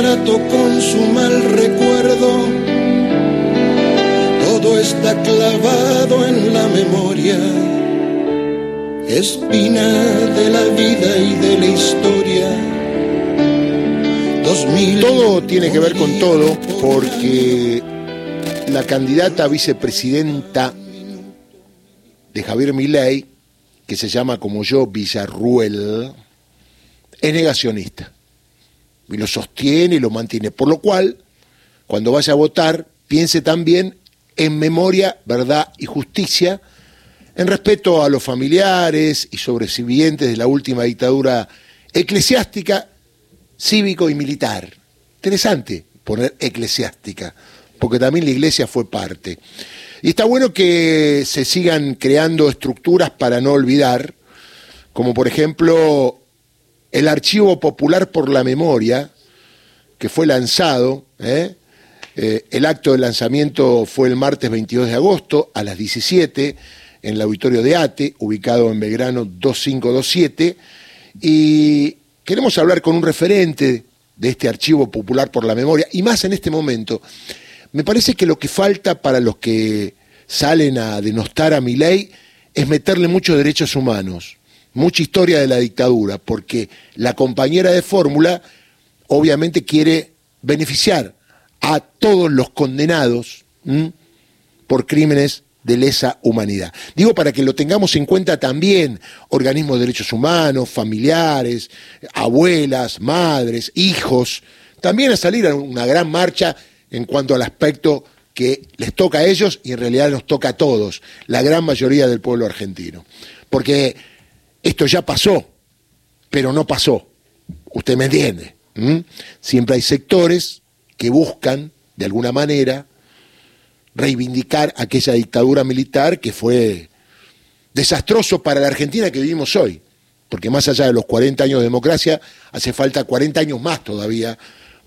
trato con su mal recuerdo. Todo está clavado en la memoria, espina de la vida y de la historia. todo tiene que ver con todo porque la candidata a vicepresidenta de Javier Milei, que se llama como yo Villarruel, es negacionista. Y lo sostiene y lo mantiene. Por lo cual, cuando vaya a votar, piense también en memoria, verdad y justicia, en respeto a los familiares y sobrevivientes de la última dictadura eclesiástica, cívico y militar. Interesante poner eclesiástica, porque también la iglesia fue parte. Y está bueno que se sigan creando estructuras para no olvidar, como por ejemplo el Archivo Popular por la Memoria, que fue lanzado, ¿eh? Eh, el acto de lanzamiento fue el martes 22 de agosto a las 17 en el auditorio de ATE, ubicado en Belgrano 2527, y queremos hablar con un referente de este Archivo Popular por la Memoria, y más en este momento, me parece que lo que falta para los que salen a denostar a mi ley es meterle muchos derechos humanos, mucha historia de la dictadura, porque la compañera de fórmula obviamente quiere beneficiar a todos los condenados por crímenes de lesa humanidad. Digo para que lo tengamos en cuenta también organismos de derechos humanos, familiares, abuelas, madres, hijos, también a salir a una gran marcha en cuanto al aspecto que les toca a ellos y en realidad nos toca a todos, la gran mayoría del pueblo argentino. Porque esto ya pasó, pero no pasó. Usted me entiende. Siempre hay sectores que buscan, de alguna manera, reivindicar aquella dictadura militar que fue desastroso para la Argentina que vivimos hoy. Porque más allá de los 40 años de democracia, hace falta 40 años más todavía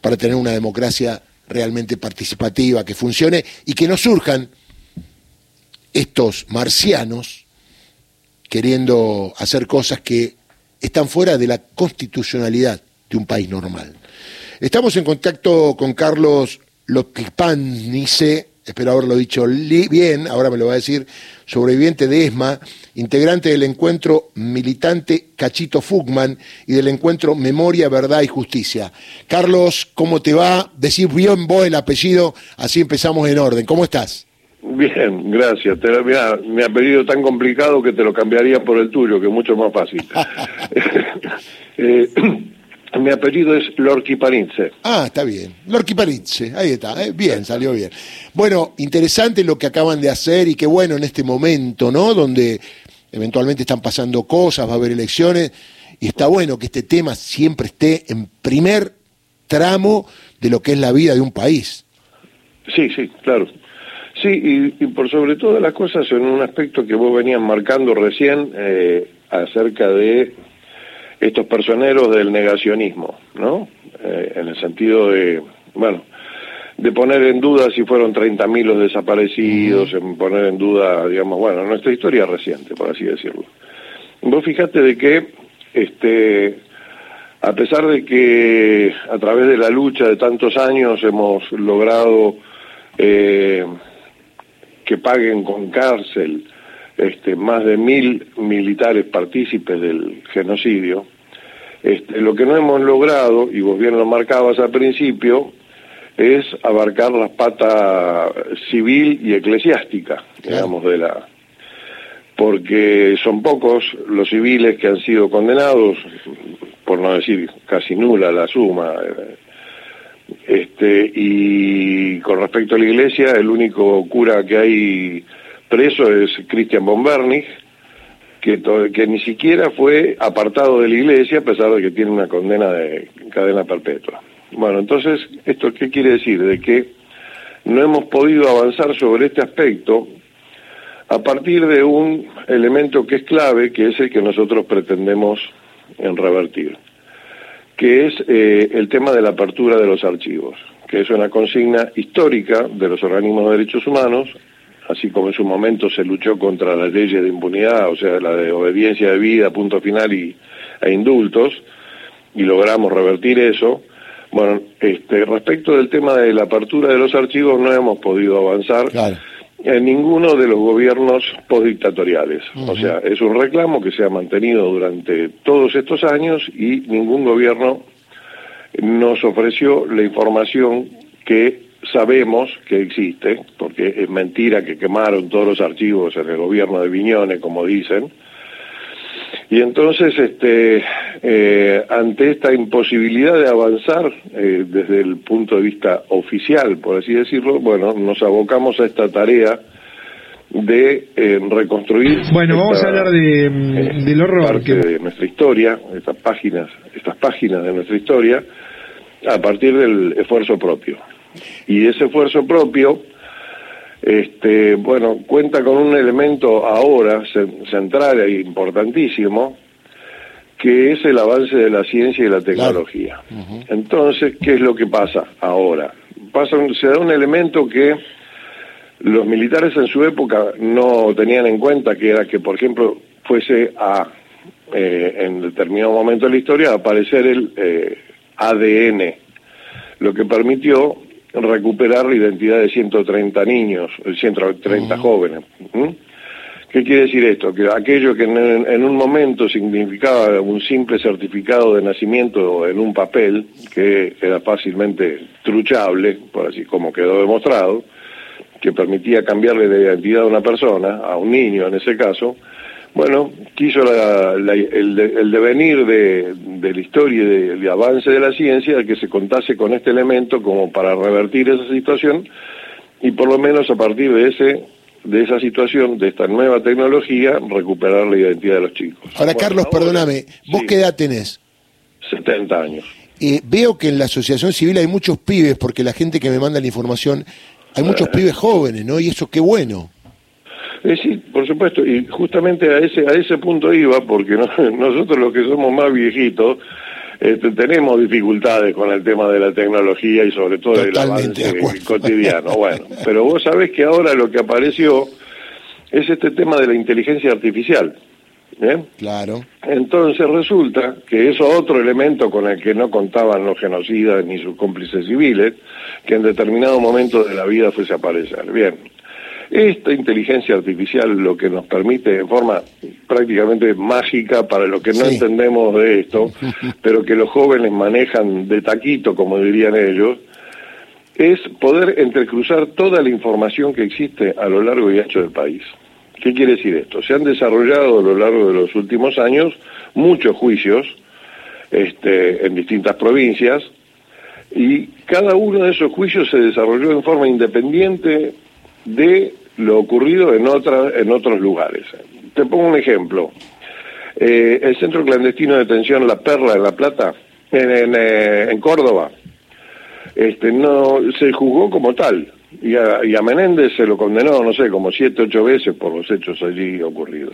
para tener una democracia realmente participativa, que funcione y que no surjan estos marcianos queriendo hacer cosas que están fuera de la constitucionalidad de un país normal. Estamos en contacto con Carlos Lotipanice, espero haberlo dicho bien, ahora me lo va a decir, sobreviviente de ESMA, integrante del encuentro militante Cachito Fugman y del encuentro Memoria, Verdad y Justicia. Carlos, ¿cómo te va? Decir bien vos el apellido, así empezamos en orden. ¿Cómo estás? Bien, gracias. Te, mi apellido tan complicado que te lo cambiaría por el tuyo, que es mucho más fácil. eh, mi apellido es Lorquiparince. Ah, está bien. Lorquiparince, ahí está. ¿eh? Bien, salió bien. Bueno, interesante lo que acaban de hacer y qué bueno en este momento, ¿no? Donde eventualmente están pasando cosas, va a haber elecciones y está bueno que este tema siempre esté en primer tramo de lo que es la vida de un país. Sí, sí, claro. Sí, y, por sobre todas las cosas en un aspecto que vos venías marcando recién eh, acerca de estos personeros del negacionismo, ¿no? Eh, en el sentido de, bueno, de poner en duda si fueron 30.000 los desaparecidos, en poner en duda, digamos, bueno, nuestra historia reciente, por así decirlo. Vos fijate de que, este, a pesar de que a través de la lucha de tantos años hemos logrado eh, que paguen con cárcel este, más de mil militares partícipes del genocidio, este, lo que no hemos logrado, y vos bien lo marcabas al principio, es abarcar la pata civil y eclesiástica, digamos, de la... Porque son pocos los civiles que han sido condenados, por no decir casi nula la suma. Este, y con respecto a la iglesia, el único cura que hay preso es Christian von que, que ni siquiera fue apartado de la iglesia a pesar de que tiene una condena de cadena perpetua. Bueno, entonces, ¿esto qué quiere decir? De que no hemos podido avanzar sobre este aspecto a partir de un elemento que es clave, que es el que nosotros pretendemos en revertir, que es eh, el tema de la apertura de los archivos, que es una consigna histórica de los organismos de derechos humanos, así como en su momento se luchó contra las leyes de impunidad, o sea, la de obediencia de vida, punto final y, e indultos, y logramos revertir eso, Bueno, este, respecto del tema de la apertura de los archivos, no hemos podido avanzar en ninguno de los gobiernos postdictatoriales. O sea, es un reclamo que se ha mantenido durante todos estos años y ningún gobierno nos ofreció la información que sabemos que existe, porque es mentira que quemaron todos los archivos en el gobierno de Viñones, como dicen, y entonces, este, eh, ante esta imposibilidad de avanzar eh, desde el punto de vista oficial, por así decirlo, bueno, nos abocamos a esta tarea de eh, reconstruir. Bueno, vamos a hablar de, del horror. Parte de nuestra historia, estas páginas, estas páginas de nuestra historia, a partir del esfuerzo propio. Y ese esfuerzo propio este, bueno, cuenta con un elemento ahora central e importantísimo, que es el avance de la ciencia y la tecnología. Entonces, ¿qué es lo que pasa ahora? Pasa, se da un elemento que los militares en su época no tenían en cuenta, que era que, por ejemplo, fuese a, eh, en determinado momento de la historia, aparecer el eh, ADN, lo que permitió recuperar la identidad de 130 niños, 130 jóvenes. ¿Qué quiere decir esto? Que aquello que en, un momento significaba un simple certificado de nacimiento en un papel, que era fácilmente truchable, por así como quedó demostrado, que permitía cambiarle la identidad a una persona, a un niño en ese caso, bueno, quiso el, devenir de, la historia y de, avance de la ciencia que se contase con este elemento como para revertir esa situación y por lo menos a partir de ese de esa situación, de esta nueva tecnología, recuperar la identidad de los chicos. Ahora, Carlos, perdóname, ¿vos qué edad tenés? 70 años. Eh, veo que en la asociación civil hay muchos pibes, porque la gente que me manda la información, hay muchos eh. pibes jóvenes, ¿no? Y eso qué bueno. Eh, sí, por supuesto, y justamente a ese, a ese punto iba, porque nosotros los que somos más viejitos, este, tenemos dificultades con el tema de la tecnología y sobre todo el avance cotidiano. Bueno, pero vos sabés que ahora lo que apareció es este tema de la inteligencia artificial. ¿eh? Claro. Entonces resulta que es otro elemento con el que no contaban los genocidas ni sus cómplices civiles, que en determinado momento de la vida fuese a aparecer. Bien, esta inteligencia artificial lo que nos permite en forma prácticamente mágica para lo que no entendemos de esto, pero que los jóvenes manejan de taquito, como dirían ellos, es poder entrecruzar toda la información que existe a lo largo y ancho del país. ¿Qué quiere decir esto? Se han desarrollado a lo largo de los últimos años muchos juicios este, en distintas provincias y cada uno de esos juicios se desarrolló en forma independiente de lo ocurrido en, otra, en otros lugares. Te pongo un ejemplo. Eh, el centro clandestino de detención La Perla en La Plata, en, eh, Córdoba, este, no se juzgó como tal. Y a, Menéndez se lo condenó, no sé, como siete, ocho veces por los hechos allí ocurridos.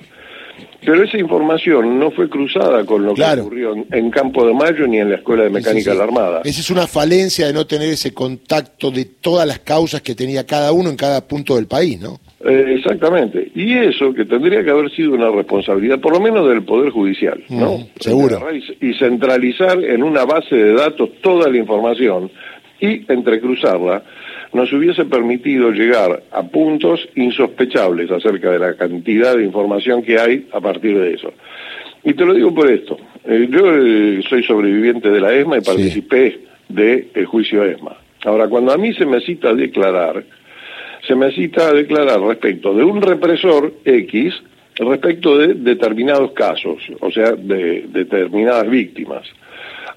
Pero esa información no fue cruzada con lo que ocurrió en Campo de Mayo ni en la Escuela de Mecánica de la Armada. Esa es una falencia de no tener ese contacto de todas las causas que tenía cada uno en cada punto del país, ¿no? Eh, exactamente. Y eso que tendría que haber sido una responsabilidad, por lo menos del Poder Judicial, ¿no? seguro. Y centralizar en una base de datos toda la información y entrecruzarla nos hubiese permitido llegar a puntos insospechables acerca de la cantidad de información que hay a partir de eso. Y te lo digo por esto. Eh, yo eh, soy sobreviviente de la ESMA y participé del juicio ESMA. Ahora, cuando a mí se me cita a declarar, se me cita a declarar respecto de un represor X respecto de determinados casos, o sea, de determinadas víctimas.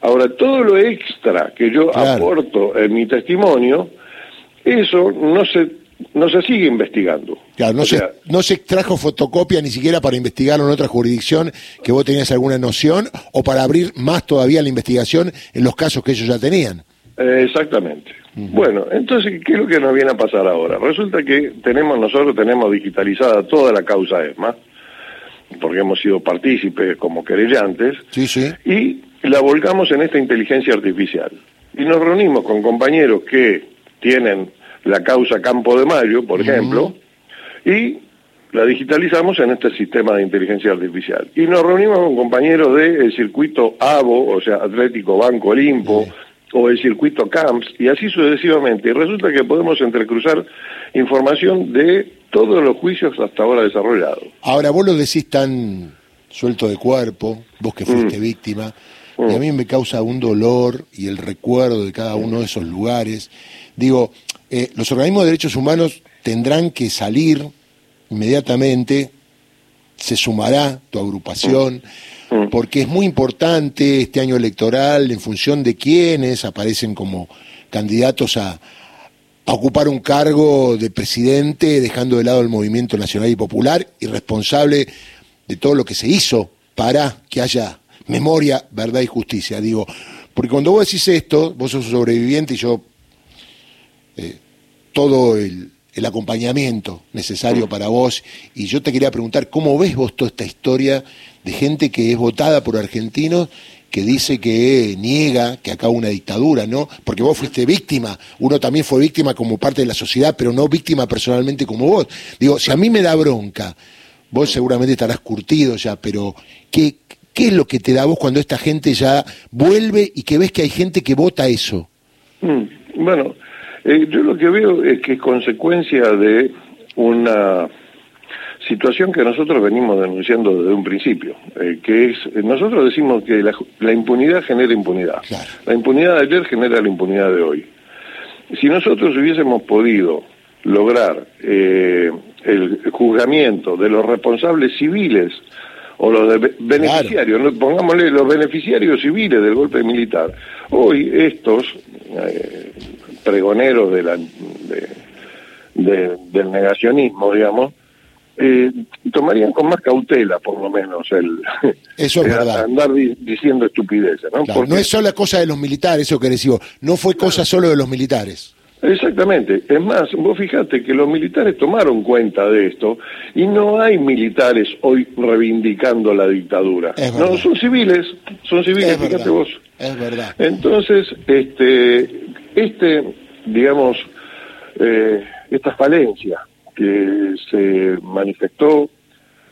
Ahora, todo lo extra que yo aporto en mi testimonio, eso no se no se sigue investigando. Claro, no, se, no se extrajo fotocopia ni siquiera para investigarlo en otra jurisdicción que vos tenías alguna noción o para abrir más todavía la investigación en los casos que ellos ya tenían. Eh, exactamente. Bueno, entonces, ¿qué es lo que nos viene a pasar ahora? Resulta que tenemos, nosotros tenemos digitalizada toda la causa ESMA, porque hemos sido partícipes como querellantes, sí, sí. y la volcamos en esta inteligencia artificial. Y nos reunimos con compañeros que tienen la causa Campo de Mayo, por ejemplo, y la digitalizamos en este sistema de inteligencia artificial. Y nos reunimos con compañeros del circuito ABO, o sea, Atlético Banco Olimpo, o el circuito CAMPS, y así sucesivamente. Y resulta que podemos entrecruzar información de todos los juicios hasta ahora desarrollados. Ahora, vos lo decís tan suelto de cuerpo, vos que fuiste Mm. víctima. Y a mí me causa un dolor y el recuerdo de cada uno de esos lugares. Digo, eh, los organismos de derechos humanos tendrán que salir inmediatamente, se sumará tu agrupación, Mm. porque es muy importante este año electoral en función de quiénes aparecen como candidatos a, a ocupar un cargo de presidente, dejando de lado el movimiento nacional y popular y responsable de todo lo que se hizo para que haya memoria, verdad y justicia. Digo, porque cuando vos decís esto, vos sos sobreviviente y yo eh, todo el, acompañamiento necesario para vos. Y yo te quería preguntar, ¿cómo ves vos toda esta historia de gente que es votada por argentinos que dice que niega que acá una dictadura, ¿no? Porque vos fuiste víctima, uno también fue víctima como parte de la sociedad, pero no víctima personalmente como vos. Digo, si a mí me da bronca, vos seguramente estarás curtido ya, pero ¿qué, qué es lo que te da vos cuando esta gente ya vuelve y que ves que hay gente que vota eso? Mm, Bueno, eh, yo lo que veo es que es consecuencia de una situación que nosotros venimos denunciando desde un principio, eh, que es, eh, nosotros decimos que la, impunidad genera impunidad. Claro. La impunidad de ayer genera la impunidad de hoy. Si nosotros hubiésemos podido lograr eh, el juzgamiento de los responsables civiles o los de be- beneficiarios, pongámosle los beneficiarios civiles del golpe militar, hoy estos eh, pregoneros de la, de- de- del negacionismo, digamos, eh, tomarían con más cautela, por lo menos, el Eso es el verdad. andar di- diciendo estupideces, ¿no? Claro, Porque- no es solo cosa de los militares, eso que digo, no fue cosa solo de los militares. Exactamente. Es más, vos fijate que los militares tomaron cuenta de esto y no hay militares hoy reivindicando la dictadura. No, son civiles, son civiles, Es fíjate verdad. vos. Es verdad. Entonces, este, este, digamos, eh, esta falencia que se manifestó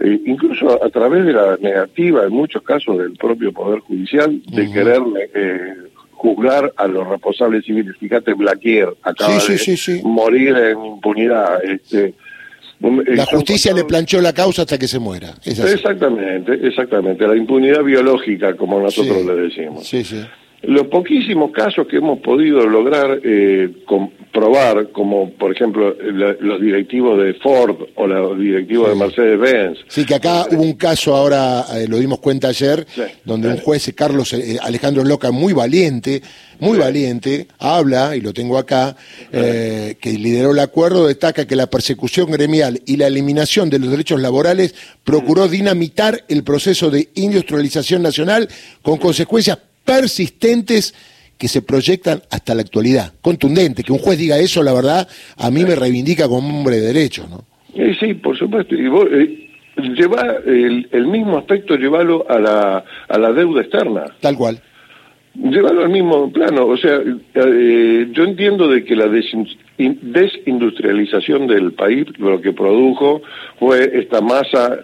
eh, incluso a través de la negativa, en muchos casos, del propio Poder Judicial, de Ujú. querer eh, juzgar a los responsables civiles. Fíjate, Blaquier acaba Sí, sí, de sí, morir en impunidad. Este, La justicia le planchó la causa hasta que se muera. Es. Exactamente, exactamente. La impunidad biológica, como nosotros le decimos. Sí, sí. Los poquísimos casos que hemos podido lograr eh, comprobar, como por ejemplo la- los directivos de Ford o los directivos Sí. de Mercedes-Benz, Sí, que acá hubo un caso ahora, eh, lo dimos cuenta ayer, Sí. donde un juez, eh, Carlos eh, Alejandro Loca, muy valiente, muy valiente, habla, y lo tengo acá, que lideró el acuerdo, destaca que la persecución gremial y la eliminación de los derechos laborales procuró Mm. dinamitar el proceso de industrialización nacional con consecuencias persistentes que se proyectan hasta la actualidad. Contundente, que un juez diga eso, la verdad, a mí me reivindica como hombre de derecho, ¿no? Eh, sí, por supuesto. Y vos, eh, lleva el, el mismo aspecto, llevarlo a la, a la deuda externa. Tal cual. Llevarlo al mismo plano. O sea, eh, yo entiendo de que la desin- in- desindustrialización del país lo que produjo fue esta masa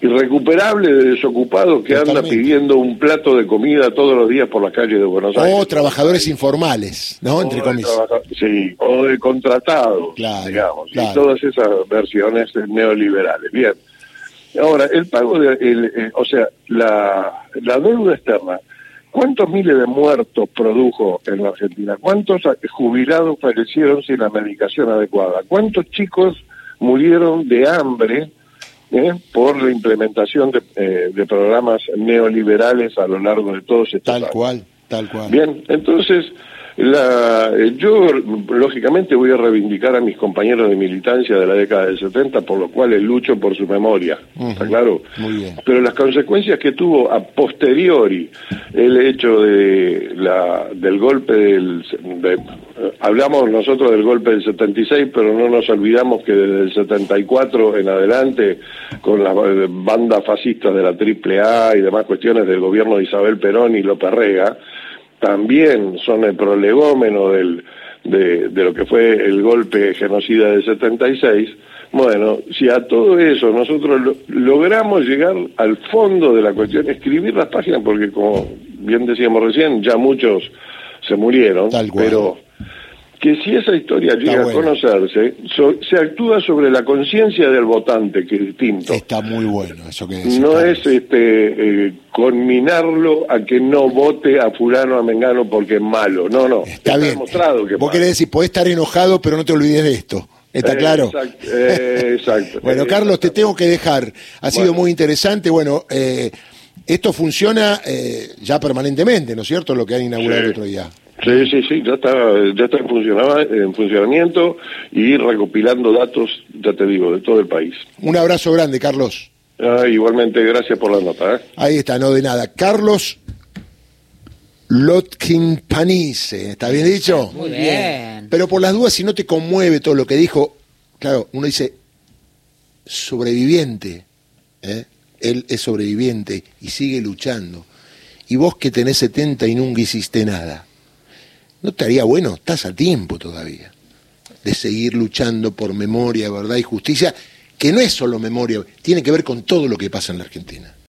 irrecuperable de desocupados que anda Totalmente. pidiendo un plato de comida todos los días por las calles de Buenos Aires. O trabajadores informales, ¿no? Entre O comillas. Sí, o de contratados, Claro, digamos, claro. y todas esas versiones neoliberales. Bien. Ahora, el pago de, el, eh, o sea, la, la deuda externa, ¿cuántos miles de muertos produjo en la Argentina? ¿Cuántos jubilados fallecieron sin la medicación adecuada? ¿Cuántos chicos murieron de hambre eh, por la implementación de, eh, de programas neoliberales a lo largo de todos estos Tal años? cual, tal cual. Bien, entonces, la, yo lógicamente voy a reivindicar a mis compañeros de militancia de la década del 70, por lo cual lucho por su memoria, ¿está claro? Muy bien. Pero las consecuencias que tuvo a posteriori el hecho de la, del golpe del... de- eh, hablamos nosotros del golpe del 76, pero no nos olvidamos que desde el 74 en adelante, con las bandas fascistas de la AAA y demás cuestiones del gobierno de Isabel Perón y López Rega, también son el prolegómeno del, de, de lo que fue el golpe genocida del 76. Bueno, si a todo eso nosotros lo- logramos llegar al fondo de la cuestión, escribir las páginas, porque como bien decíamos recién, ya muchos se murieron, Tal cual. pero que si esa historia llega bueno. a conocerse, so- se actúa sobre la conciencia del votante, que es distinto. Está muy bueno eso que decís. No es este eh, conminarlo a que no vote a fulano a mengano porque es malo. No, no. Está bien. demostrado que Vos malo. querés decir, podés estar enojado, pero no te olvides de esto. ¿Está Eh, claro? exacto, eh, exacto. bueno, Eh, Carlos, te tengo que dejar. Ha sido Bueno. muy interesante. Bueno, eh, esto funciona eh, ya permanentemente, ¿no es cierto? Lo que han inaugurado Sí. el otro día. Sí, sí, sí, ya está, ya está en, funcionaba- en funcionamiento y recopilando datos, ya te digo, de todo el país. Un abrazo grande, Carlos. Ah, igualmente, gracias por la nota. ¿eh? Ahí está, no de nada. Carlos Lotkin Panice, ¿está bien dicho? Muy bien. Pero por las dudas, si no te conmueve todo lo que dijo, claro, uno dice sobreviviente, ¿eh? él es sobreviviente y sigue luchando. Y vos que tenés 70 y nunca hiciste nada, ¿no estaría bueno? Estás a tiempo todavía de seguir luchando por memoria, verdad y justicia, que no es solo memoria, tiene que ver con todo lo que pasa en la Argentina.